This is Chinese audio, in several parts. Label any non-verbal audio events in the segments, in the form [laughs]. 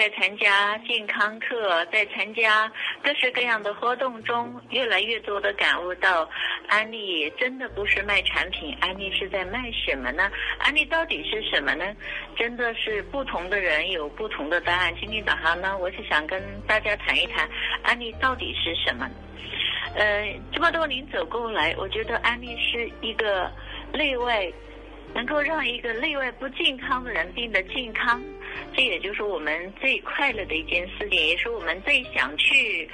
在参加健康课，在参加各式各样的活动中，越来越多的感悟到，安利真的不是卖产品，安利是在卖什么呢？安利到底是什么呢？真的是不同的人有不同的答案。今天早上呢，我是想跟大家谈一谈，安利到底是什么？呃，这么多年走过来，我觉得安利是一个内外。能够让一个内外不健康的人变得健康，这也就是我们最快乐的一件事情，也是我们最想去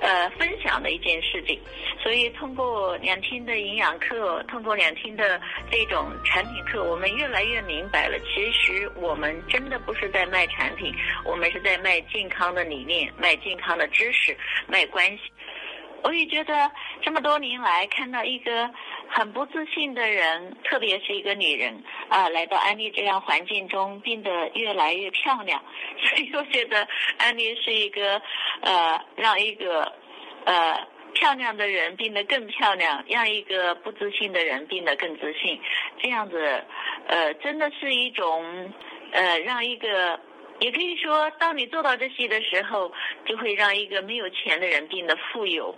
呃分享的一件事情。所以，通过两天的营养课，通过两天的这种产品课，我们越来越明白了，其实我们真的不是在卖产品，我们是在卖健康的理念，卖健康的知识，卖关系。我也觉得这么多年来，看到一个很不自信的人，特别是一个女人啊，来到安利这样环境中，变得越来越漂亮。[laughs] 所以我觉得安利是一个呃，让一个呃漂亮的人变得更漂亮，让一个不自信的人变得更自信。这样子呃，真的是一种呃，让一个。也可以说，当你做到这些的时候，就会让一个没有钱的人变得富有，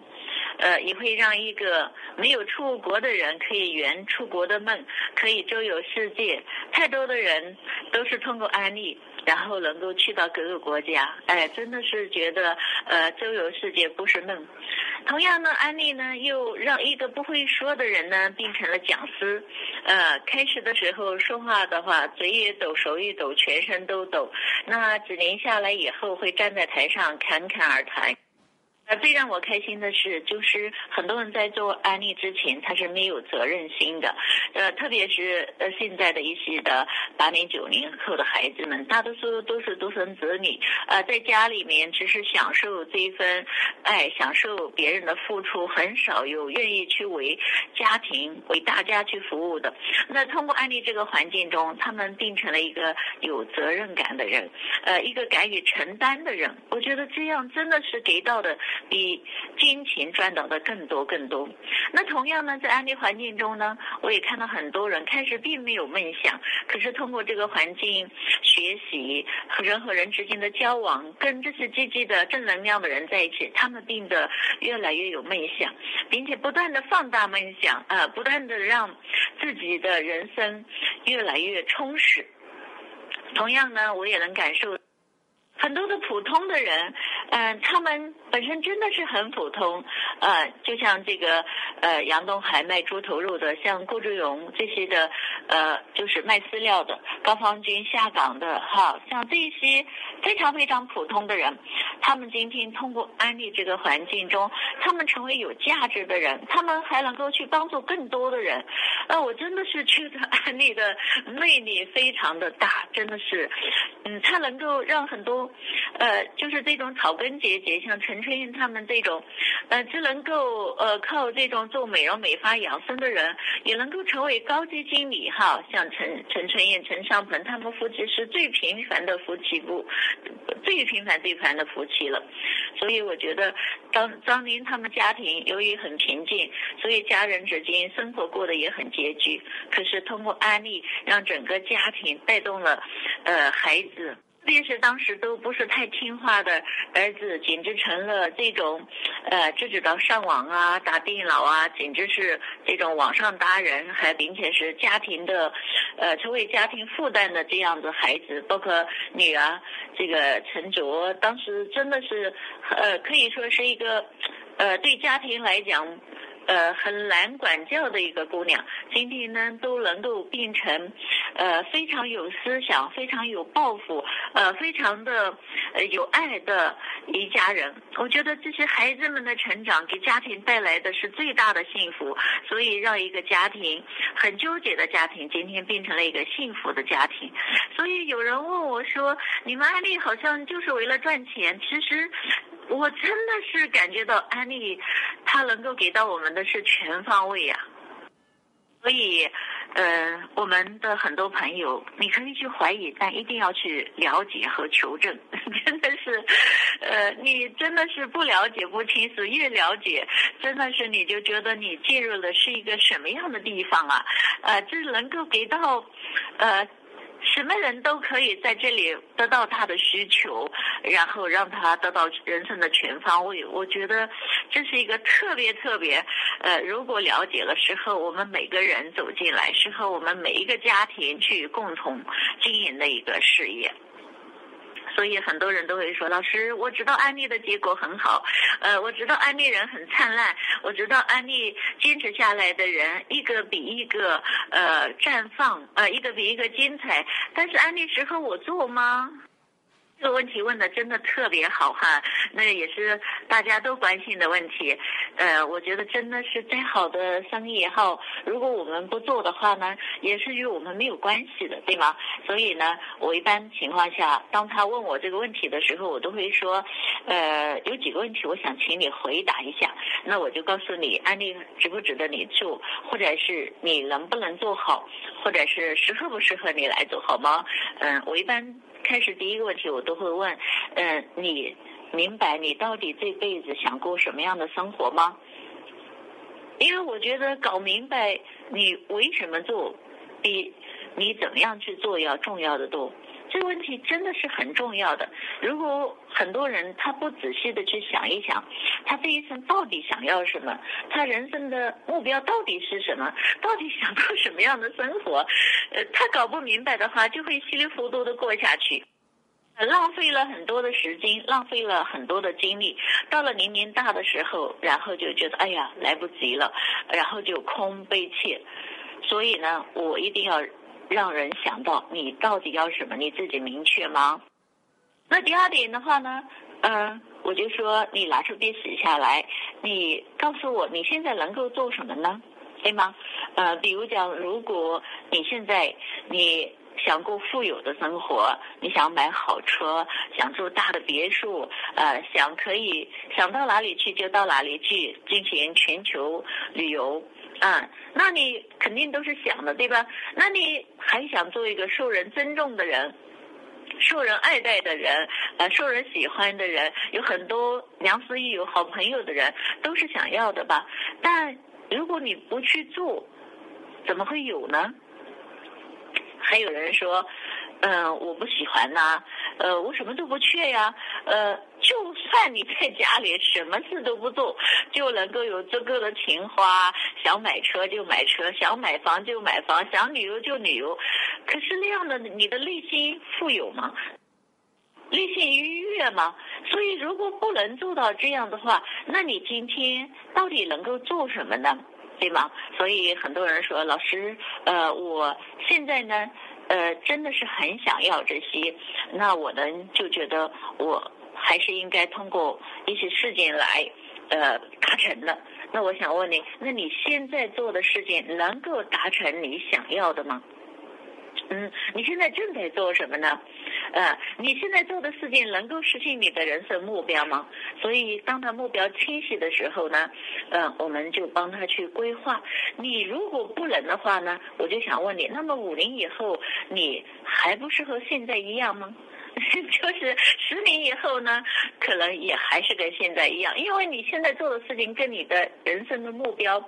呃，也会让一个没有出国的人可以圆出国的梦，可以周游世界。太多的人都是通过安利。然后能够去到各个国家，哎，真的是觉得呃周游世界不是梦。同样呢，安利呢又让一个不会说的人呢变成了讲师。呃，开始的时候说话的话，嘴也抖，手也抖，全身都抖。那几年下来以后，会站在台上侃侃而谈。最让我开心的是，就是很多人在做安利之前，他是没有责任心的。呃，特别是呃现在的一些的八零九零后的孩子们，大多数都是独生子女，呃，在家里面只是享受这一份爱，享受别人的付出，很少有愿意去为家庭、为大家去服务的。那通过安利这个环境中，他们变成了一个有责任感的人，呃，一个敢于承担的人。我觉得这样真的是给到的。比金钱赚到的更多更多。那同样呢，在安利环境中呢，我也看到很多人开始并没有梦想，可是通过这个环境学习和人和人之间的交往，跟这些积极的正能量的人在一起，他们变得越来越有梦想，并且不断的放大梦想，啊，不断的让自己的人生越来越充实。同样呢，我也能感受。很多的普通的人，嗯，他们本身真的是很普通，呃，就像这个呃杨东海卖猪头肉的，像顾志勇这些的，呃，就是卖饲料的，高方军下岗的，哈，像这些非常非常普通的人，他们今天通过安利这个环境中，他们成为有价值的人，他们还能够去帮助更多的人，呃，我真的是觉得安利的魅力非常的大，真的是，嗯，他能够让很多。呃，就是这种草草根阶级，像陈春燕他们这种，呃，只能够呃靠这种做美容美发养生的人，也能够成为高级经理哈。像陈陈春燕、陈尚鹏他们夫妻是最平凡的夫妻不，最平凡最凡的夫妻了。所以我觉得当当年他们家庭由于很平静，所以家人之间生活过得也很拮据。可是通过安利，让整个家庭带动了，呃，孩子。特别是当时都不是太听话的儿子，简直成了这种，呃，只知道上网啊、打电脑啊，简直是这种网上达人，还并且是家庭的，呃，成为家庭负担的这样的孩子，包括女儿这个陈卓，当时真的是，呃，可以说是一个，呃，对家庭来讲。呃，很难管教的一个姑娘，今天呢都能够变成，呃，非常有思想、非常有抱负、呃，非常的呃有爱的一家人。我觉得这些孩子们的成长给家庭带来的是最大的幸福，所以让一个家庭很纠结的家庭今天变成了一个幸福的家庭。所以有人问我说：“你们安利好像就是为了赚钱？”其实。我真的是感觉到安利，它能够给到我们的是全方位呀。所以，呃，我们的很多朋友，你可以去怀疑，但一定要去了解和求证。[laughs] 真的是，呃，你真的是不了解不清楚，越了解，真的是你就觉得你进入了是一个什么样的地方啊？呃，这能够给到，呃。什么人都可以在这里得到他的需求，然后让他得到人生的全方位。我觉得这是一个特别特别，呃，如果了解了，适合我们每个人走进来，适合我们每一个家庭去共同经营的一个事业。所以很多人都会说：“老师，我知道安利的结果很好，呃，我知道安利人很灿烂，我知道安利坚持下来的人一个比一个呃绽放，呃，一个比一个精彩。但是安利适合我做吗？”这个问题问的真的特别好哈，那也是大家都关心的问题。呃，我觉得真的是再好的生意也好，如果我们不做的话呢，也是与我们没有关系的，对吗？所以呢，我一般情况下，当他问我这个问题的时候，我都会说，呃，有几个问题，我想请你回答一下。那我就告诉你，安利值不值得你做，或者是你能不能做好，或者是适合不适合你来做好吗？嗯，我一般。开始第一个问题，我都会问，嗯，你明白你到底这辈子想过什么样的生活吗？因为我觉得搞明白你为什么做，比你怎么样去做要重要的多。这个问题真的是很重要的。如果很多人他不仔细的去想一想，他这一生到底想要什么，他人生的目标到底是什么，到底想过什么样的生活，呃，他搞不明白的话，就会稀里糊涂的过下去，浪费了很多的时间，浪费了很多的精力。到了年龄大的时候，然后就觉得哎呀来不及了，然后就空悲切。所以呢，我一定要。让人想到你到底要什么，你自己明确吗？那第二点的话呢，嗯，我就说你拿出笔写下来，你告诉我你现在能够做什么呢？对吗？呃，比如讲，如果你现在你想过富有的生活，你想买好车，想住大的别墅，呃，想可以想到哪里去就到哪里去进行全球旅游。啊，那你肯定都是想的，对吧？那你还想做一个受人尊重的人，受人爱戴的人，呃，受人喜欢的人，有很多良师益友、好朋友的人，都是想要的吧？但如果你不去做，怎么会有呢？还有人说。嗯，我不喜欢呐，呃，我什么都不缺呀，呃，就算你在家里什么事都不做，就能够有足够的情花，想买车就买车，想买房就买房，想旅游就旅游，可是那样的你的内心富有吗？内心愉悦吗？所以如果不能做到这样的话，那你今天到底能够做什么呢？对吗？所以很多人说，老师，呃，我现在呢。呃，真的是很想要这些，那我呢就觉得我还是应该通过一些事件来，呃，达成的。那我想问你，那你现在做的事情能够达成你想要的吗？嗯，你现在正在做什么呢？呃，你现在做的事情能够实现你的人生目标吗？所以，当他目标清晰的时候呢，呃，我们就帮他去规划。你如果不能的话呢，我就想问你，那么五年以后你还不是和现在一样吗？[laughs] 就是十年以后呢，可能也还是跟现在一样，因为你现在做的事情跟你的人生的目标，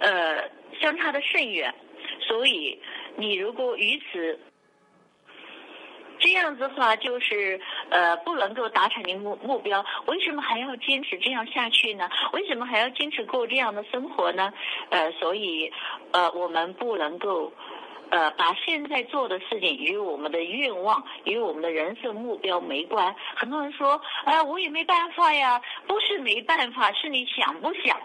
呃，相差的甚远，所以。你如果于此这样子的话，就是呃不能够达成你目目标，为什么还要坚持这样下去呢？为什么还要坚持过这样的生活呢？呃，所以呃我们不能够呃把现在做的事情与我们的愿望与我们的人生目标没关。很多人说，哎，我也没办法呀，不是没办法，是你想不想。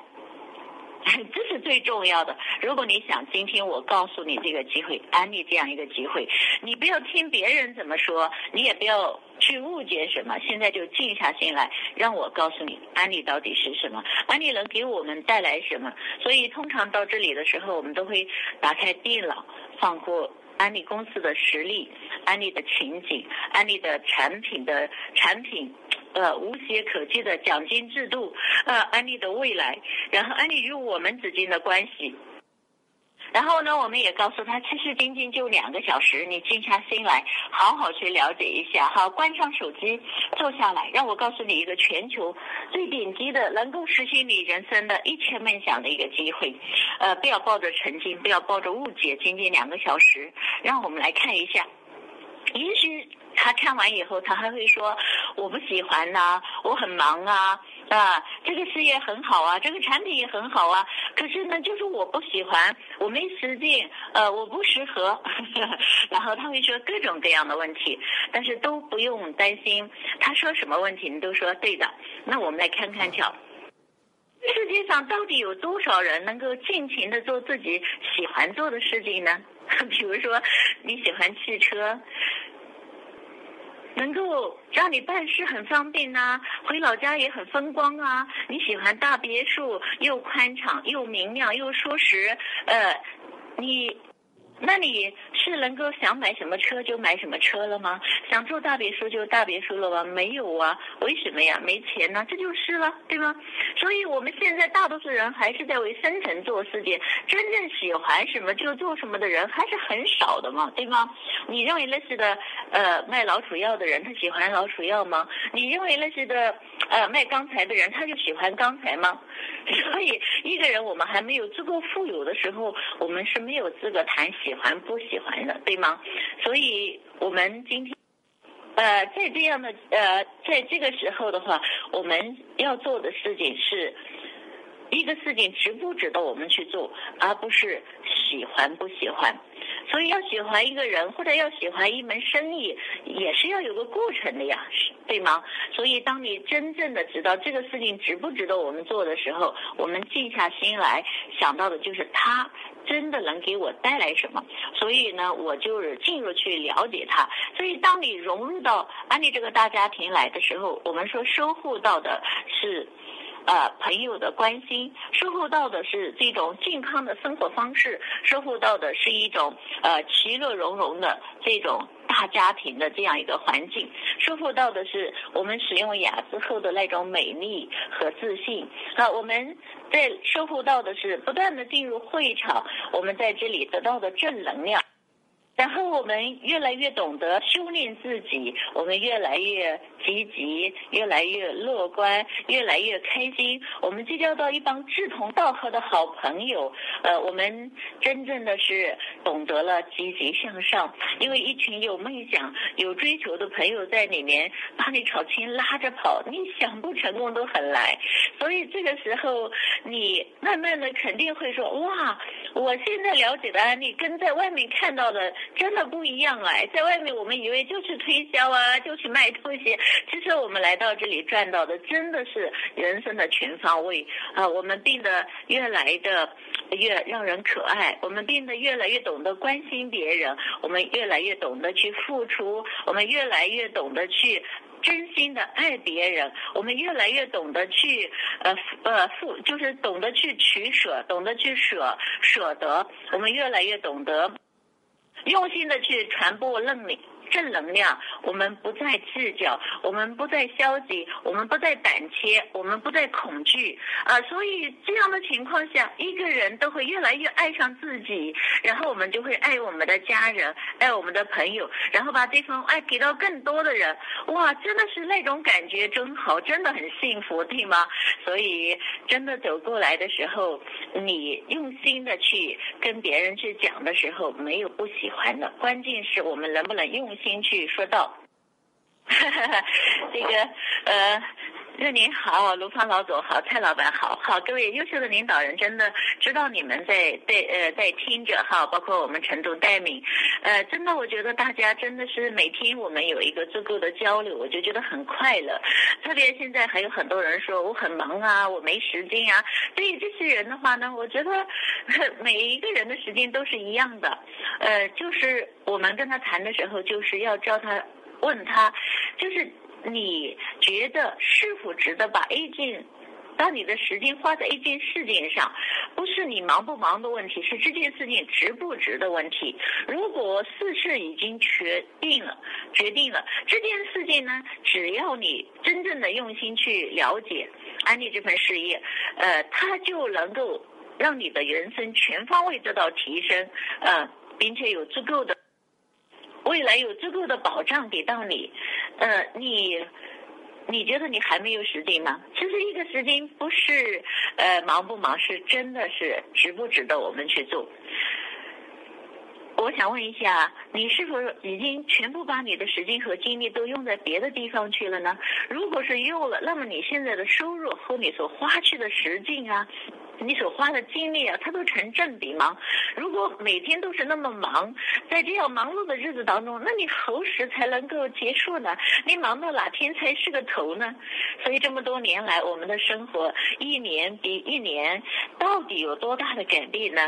[laughs] 这是最重要的。如果你想今天我告诉你这个机会，安利这样一个机会，你不要听别人怎么说，你也不要去误解什么。现在就静下心来，让我告诉你，安利到底是什么？安利能给我们带来什么？所以通常到这里的时候，我们都会打开电脑，放过安利公司的实力、安利的情景、安利的产品的产品。呃，无懈可击的奖金制度，呃，安利的未来，然后安利与我们之间的关系，然后呢，我们也告诉他，其实仅仅就两个小时，你静下心来，好好去了解一下，好，关上手机，坐下来，让我告诉你一个全球最顶级的，能够实现你人生的一切梦想的一个机会，呃，不要抱着成见，不要抱着误解，仅仅两个小时，让我们来看一下。也许他看完以后，他还会说我不喜欢呐，我很忙啊，啊，这个事业很好啊，这个产品也很好啊，可是呢，就是我不喜欢，我没时间，呃，我不适合，[laughs] 然后他会说各种各样的问题，但是都不用担心，他说什么问题你都说对的。那我们来看看瞧。世界上到底有多少人能够尽情的做自己喜欢做的事情呢？[laughs] 比如说，你喜欢汽车，能够让你办事很方便呐，回老家也很风光啊。你喜欢大别墅，又宽敞又明亮又舒适，呃，你。那你是能够想买什么车就买什么车了吗？想住大别墅就大别墅了吗？没有啊，为什么呀？没钱呢，这就是了，对吗？所以我们现在大多数人还是在为生存做事情，真正喜欢什么就做什么的人还是很少的嘛，对吗？你认为那些的，呃，卖老鼠药的人他喜欢老鼠药吗？你认为那些的，呃，卖钢材的人他就喜欢钢材吗？[laughs] 所以一个人我们还没有足够富有的时候，我们是没有资格谈喜欢不喜欢的，对吗？所以我们今天，呃，在这样的呃，在这个时候的话，我们要做的事情是。一个事情值不值得我们去做，而不是喜欢不喜欢。所以要喜欢一个人或者要喜欢一门生意，也是要有个过程的呀，对吗？所以当你真正的知道这个事情值不值得我们做的时候，我们静下心来想到的就是他真的能给我带来什么。所以呢，我就是进入去了解他。所以当你融入到安利这个大家庭来的时候，我们说收获到的是。呃，朋友的关心，收获到的是这种健康的生活方式，收获到的是一种呃其乐融融的这种大家庭的这样一个环境，收获到的是我们使用雅姿后的那种美丽和自信。啊，我们在收获到的是不断的进入会场，我们在这里得到的正能量。然后我们越来越懂得修炼自己，我们越来越积极，越来越乐观，越来越开心。我们结交到一帮志同道合的好朋友，呃，我们真正的是懂得了积极向上，因为一群有梦想、有追求的朋友在里面把你朝前拉着跑，你想不成功都很难。所以这个时候，你慢慢的肯定会说：哇，我现在了解的案例跟在外面看到的。真的不一样哎，在外面我们以为就是推销啊，就去卖东西，其实我们来到这里赚到的真的是人生的全方位啊！我们变得越来的越让人可爱，我们变得越来越懂得关心别人，我们越来越懂得去付出，我们越来越懂得去真心的爱别人，我们越来越懂得去呃呃付，就是懂得去取舍，懂得去舍舍得，我们越来越懂得。用心的去传播认领。正能量，我们不再计较，我们不再消极，我们不再胆怯，我们不再恐惧啊！所以这样的情况下，一个人都会越来越爱上自己，然后我们就会爱我们的家人，爱我们的朋友，然后把这份爱给到更多的人。哇，真的是那种感觉真好，真的很幸福，对吗？所以真的走过来的时候，你用心的去跟别人去讲的时候，没有不喜欢的，关键是我们能不能用。先去说到，[laughs] 这个呃，那您好，卢芳老总好，蔡老板好，好各位优秀的领导人，真的知道你们在在呃在听着哈，包括我们成都戴敏，呃，真的我觉得大家真的是每天我们有一个足够的交流，我就觉得很快乐。特别现在还有很多人说我很忙啊，我没时间啊，对于这些人的话呢，我觉得每一个人的时间都是一样的，呃，就是。我们跟他谈的时候，就是要教他问他，就是你觉得是否值得把 A 件，把你的时间花在一件事情上，不是你忙不忙的问题，是这件事情值不值的问题。如果事事已经决定了，决定了这件事情呢，只要你真正的用心去了解安利这份事业，呃，它就能够让你的人生全方位得到提升，呃，并且有足够的。未来有足够的保障给到你，呃，你你觉得你还没有时间吗？其实一个时间不是呃忙不忙，是真的是值不值得我们去做。我想问一下，你是否已经全部把你的时间和精力都用在别的地方去了呢？如果是用了，那么你现在的收入和你所花去的时间啊，你所花的精力啊，它都成正比吗？如果每天都是那么忙，在这样忙碌的日子当中，那你何时才能够结束呢？你忙到哪天才是个头呢？所以这么多年来，我们的生活一年比一年，到底有多大的改变呢？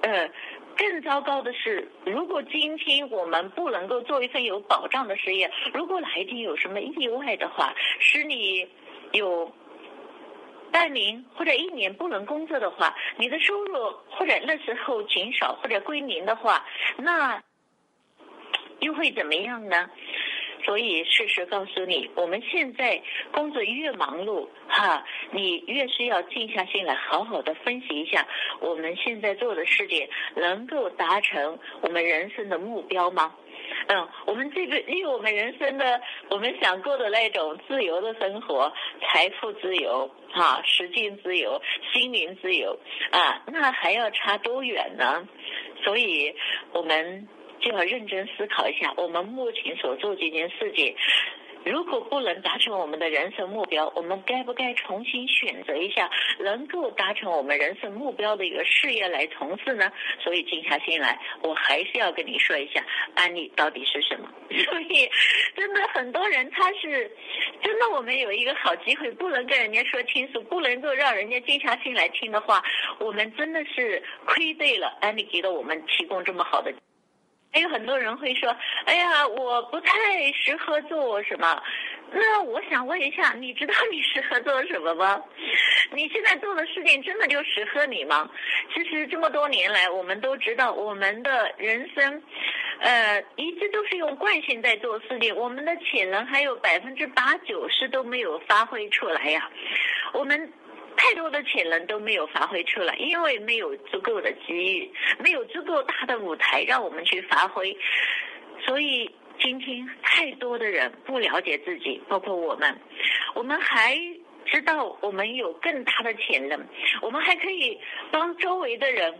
呃。更糟糕的是，如果今天我们不能够做一份有保障的事业，如果哪一天有什么意外的话，使你有半年或者一年不能工作的话，你的收入或者那时候减少或者归零的话，那又会怎么样呢？所以，事实告诉你，我们现在工作越忙碌，哈，你越是要静下心来，好好的分析一下，我们现在做的事情能够达成我们人生的目标吗？嗯，我们这个，因为我们人生的我们想过的那种自由的生活，财富自由，哈，时间自由，心灵自由，啊，那还要差多远呢？所以，我们。就要认真思考一下，我们目前所做这件事情，如果不能达成我们的人生目标，我们该不该重新选择一下能够达成我们人生目标的一个事业来从事呢？所以静下心来，我还是要跟你说一下，安利到底是什么。[laughs] 所以，真的很多人他是，真的我们有一个好机会，不能跟人家说清楚，不能够让人家静下心来听的话，我们真的是亏对了安利给了我们提供这么好的。还有很多人会说：“哎呀，我不太适合做什么。”那我想问一下，你知道你适合做什么吗？你现在做的事情真的就适合你吗？其实这么多年来，我们都知道，我们的人生，呃，一直都是用惯性在做事情，我们的潜能还有百分之八九十都没有发挥出来呀，我们。太多的潜能都没有发挥出来，因为没有足够的机遇，没有足够大的舞台让我们去发挥。所以今天太多的人不了解自己，包括我们，我们还知道我们有更大的潜能，我们还可以帮周围的人，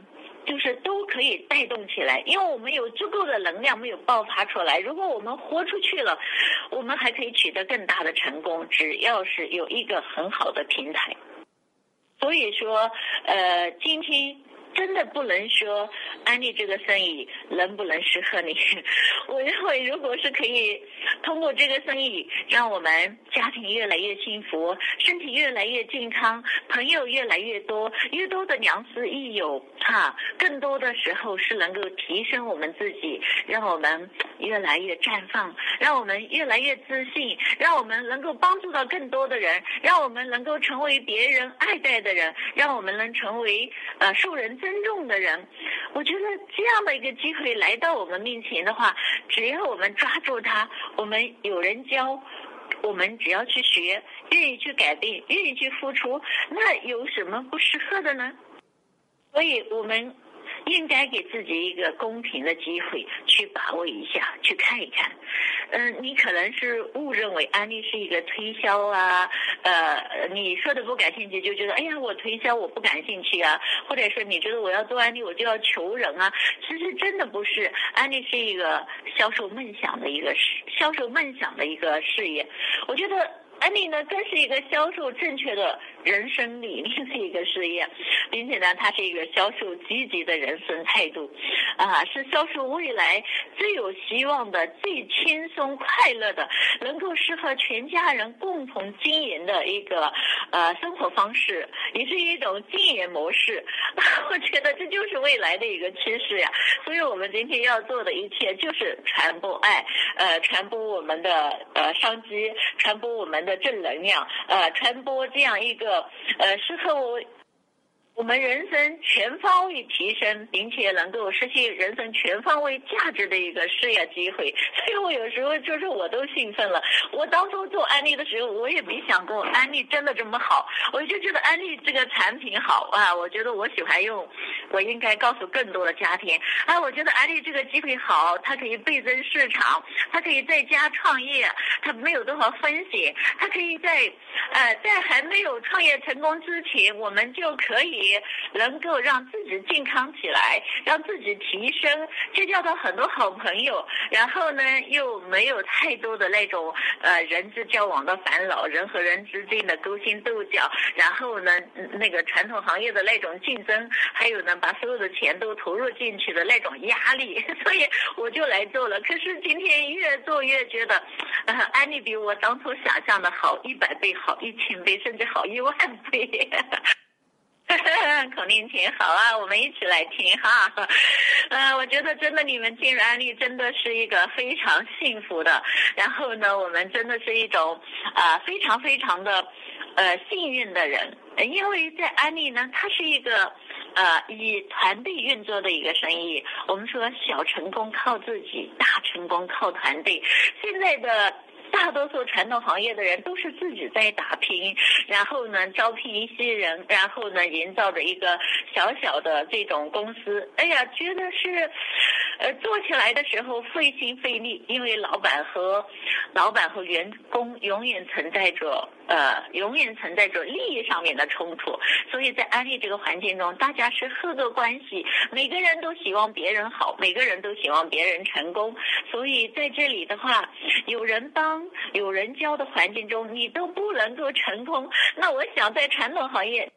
就是都可以带动起来，因为我们有足够的能量没有爆发出来。如果我们豁出去了，我们还可以取得更大的成功，只要是有一个很好的平台。所以说，呃，今天。真的不能说安利这个生意能不能适合你？[laughs] 我认为，如果是可以通过这个生意让我们家庭越来越幸福，身体越来越健康，朋友越来越多，越多的良师益友，哈，更多的时候是能够提升我们自己，让我们越来越绽放，让我们越来越自信，让我们能够帮助到更多的人，让我们能够成为别人爱戴的人，让我们能成为呃受人。尊重的人，我觉得这样的一个机会来到我们面前的话，只要我们抓住它，我们有人教，我们只要去学，愿意去改变，愿意去付出，那有什么不适合的呢？所以我们。应该给自己一个公平的机会去把握一下，去看一看。嗯，你可能是误认为安利是一个推销啊，呃，你说的不感兴趣，就觉得哎呀，我推销我不感兴趣啊，或者说你觉得我要做安利我就要求人啊，其实真的不是，安利是一个销售梦想的一个事，销售梦想的一个事业。我觉得安利呢，更是一个销售正确的。人生理念的一个事业，[laughs] 并且呢，它是一个销售积极的人生态度，啊，是销售未来最有希望的、最轻松快乐的，能够适合全家人共同经营的一个呃生活方式，也是一种经营模式。[laughs] 我觉得这就是未来的一个趋势呀。所以我们今天要做的一切就是传播爱，呃，传播我们的呃商机，传播我们的正能量，呃，传播这样一个。呃，事后我。们人生全方位提升，并且能够实现人生全方位价值的一个事业机会，[laughs] 所以我有时候就是我都兴奋了。我当初做安利的时候，我也没想过安利真的这么好，我就觉得安利这个产品好啊，我觉得我喜欢用，我应该告诉更多的家庭。啊，我觉得安利这个机会好，它可以倍增市场，它可以在家创业，它没有多少风险，它可以在，呃，在还没有创业成功之前，我们就可以。己能够让自己健康起来，让自己提升，结交到很多好朋友，然后呢又没有太多的那种呃人际交往的烦恼，人和人之间的勾心斗角，然后呢那个传统行业的那种竞争，还有呢把所有的钱都投入进去的那种压力，[laughs] 所以我就来做了。可是今天越做越觉得，安利比我当初想象的好一百倍好，一千倍甚至好一万倍。[laughs] 孔令琴，好啊，我们一起来听哈。呃，我觉得真的你们进入安利真的是一个非常幸福的，然后呢，我们真的是一种啊非常非常的呃幸运的人，因为在安利呢，它是一个呃以团队运作的一个生意。我们说小成功靠自己，大成功靠团队。现在的。大多数传统行业的人都是自己在打拼，然后呢招聘一些人，然后呢营造着一个小小的这种公司。哎呀，觉得是，呃，做起来的时候费心费力，因为老板和老板和员工永远存在着呃，永远存在着利益上面的冲突。所以在安利这个环境中，大家是合作关系，每个人都希望别人好，每个人都希望别人成功。所以在这里的话，有人帮。有人教的环境中，你都不能够成功。那我想，在传统行业。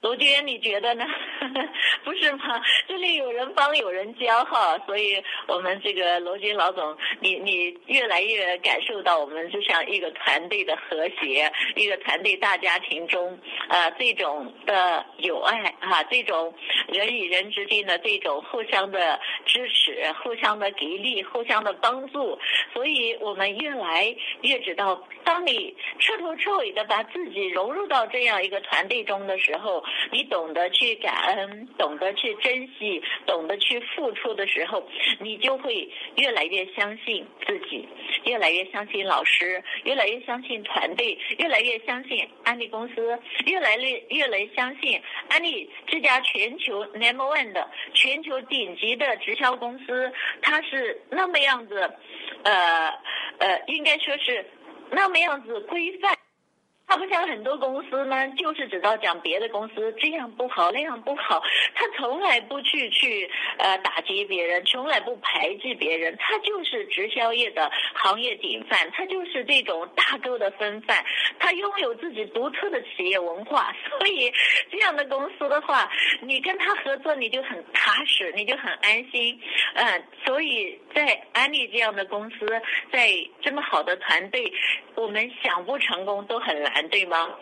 罗娟，你觉得呢？[laughs] 不是吗？这里有人帮，有人教哈，所以我们这个罗军老总，你你越来越感受到我们就像一个团队的和谐，一个团队大家庭中，呃，这种的友爱啊，这种人与人之间的这种互相的支持、互相的给力、互相的帮助，所以我们越来越知道，当你彻头彻尾的把自己融入到这样一个团队中的时候。你懂得去感恩，懂得去珍惜，懂得去付出的时候，你就会越来越相信自己，越来越相信老师，越来越相信团队，越来越相信安利公司，越来越越来相信安利这家全球 number one 的全球顶级的直销公司，它是那么样子，呃呃，应该说是那么样子规范。他不像很多公司呢，就是知道讲别的公司这样不好那样不好，[laughs] 他从来不去去呃打击别人，从来不排挤别人，他就是直销业的行业典范，他就是这种大哥的风范，他拥有自己独特的企业文化，[laughs] 所以这样的公司的话，你跟他合作你就很踏实，你就很安心，嗯，所以在安利这样的公司，在这么好的团队，我们想不成功都很难。对吗？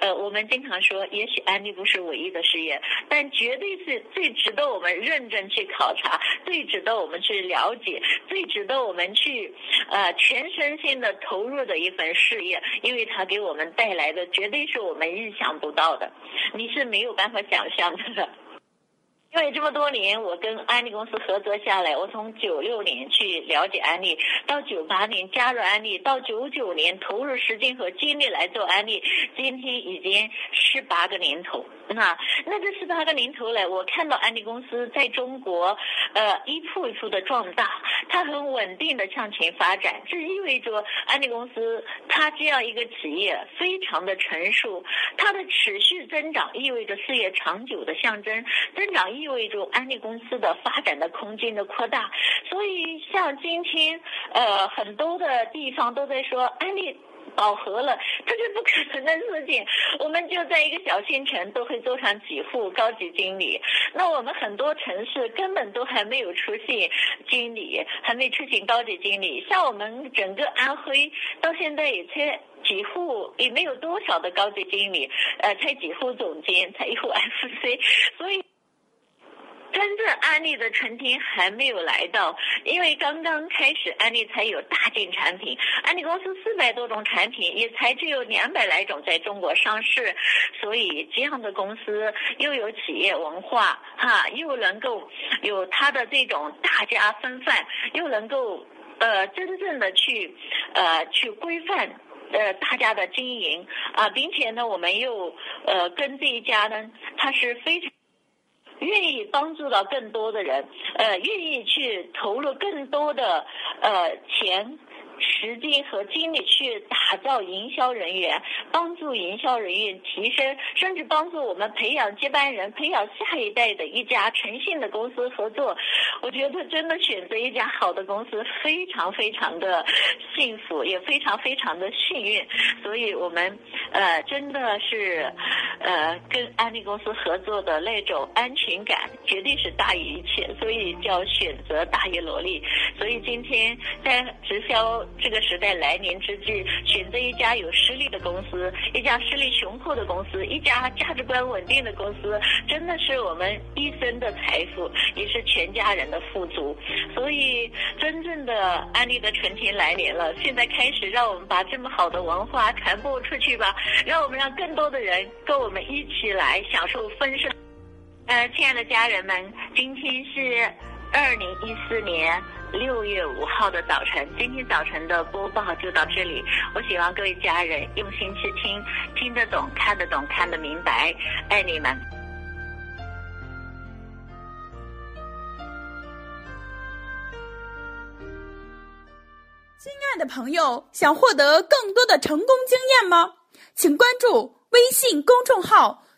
呃，我们经常说，也许安利不是唯一的事业，但绝对是最值得我们认真去考察、最值得我们去了解、最值得我们去呃全身心的投入的一份事业，因为它给我们带来的绝对是我们意想不到的，你是没有办法想象的。因为这么多年，我跟安利公司合作下来，我从九六年去了解安利，到九八年加入安利，到九九年投入时间和精力来做安利，今天已经十八个年头。那那这十八个年头来，我看到安利公司在中国，呃，一步一步的壮大，它很稳定的向前发展。这意味着安利公司它这样一个企业非常的成熟，它的持续增长意味着事业长久的象征，增长意味着安利公司的发展的空间的扩大。所以像今天，呃，很多的地方都在说安利。饱和了，这是不可能的事情。[laughs] 我们就在一个小县城，都会做上几户高级经理。那我们很多城市根本都还没有出现经理，还没出现高级经理。像我们整个安徽，到现在也才几户，也没有多少的高级经理，呃，才几户总监，才一户 [laughs] FC，所以。真正安利的春天还没有来到，因为刚刚开始，安利才有大件产品。安利公司四百多种产品，也才只有两百来种在中国上市。所以这样的公司又有企业文化，哈，又能够有它的这种大家风范，又能够呃真正的去呃去规范呃大家的经营啊，并且呢，我们又呃跟这一家呢，它是非常。愿意帮助到更多的人，呃，愿意去投入更多的呃钱时间和精力去打造营销人员，帮助营销人员提升，甚至帮助我们培养接班人，培养下一代的一家诚信的公司合作。我觉得真的选择一家好的公司，非常非常的幸福，也非常非常的幸运。所以我们呃真的是呃跟安利公司合作的那种安全感，绝对是大于一切。所以叫选择大于努力。所以今天在直销这个时代来临之际，选择一家有实力的公司，一家实力雄厚的公司，一家价值观稳定的公司，真的是我们一生的财富，也是全家人的富足。所以，真正的安利的春天来临了。现在开始，让我们把这么好的文化传播出去吧，让我们让更多的人跟我们一起来享受丰盛。呃，亲爱的家人们，今天是二零一四年。六月五号的早晨，今天早晨的播报就到这里。我希望各位家人用心去听，听得懂，看得懂，看得明白。爱你们，亲爱的朋友，想获得更多的成功经验吗？请关注微信公众号。